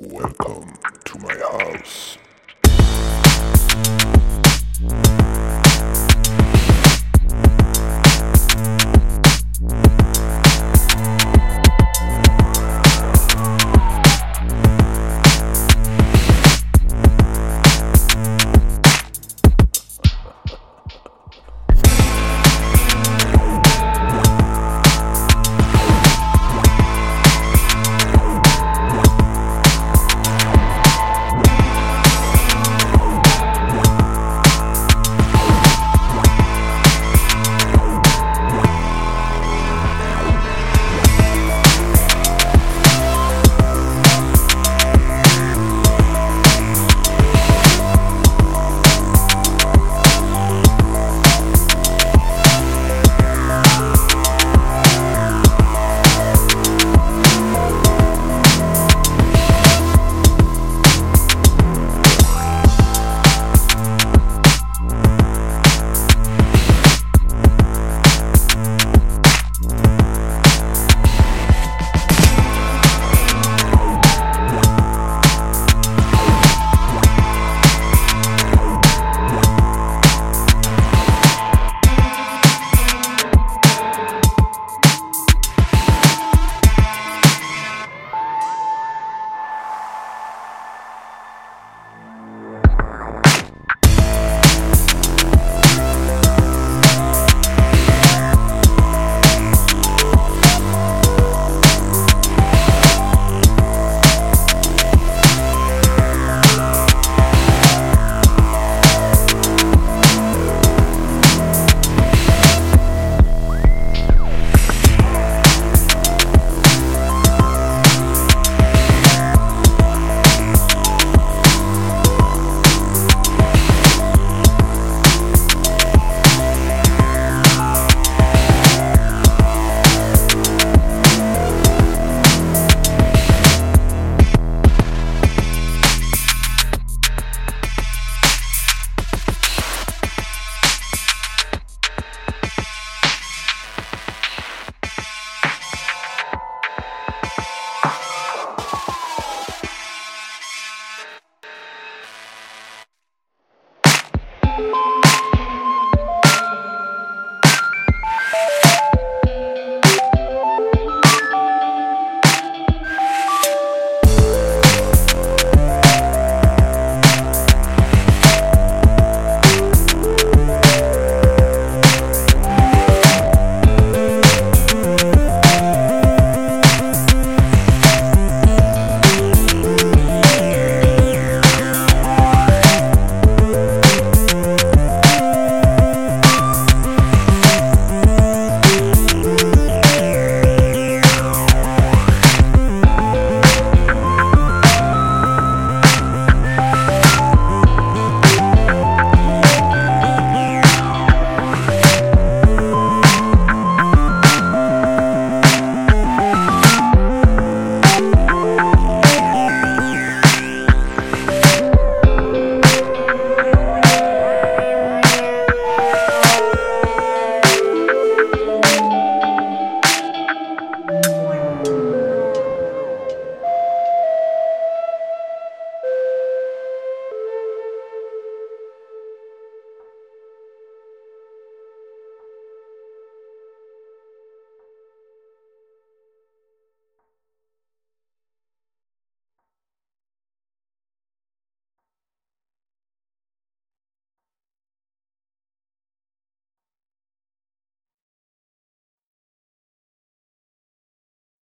Welcome to my house.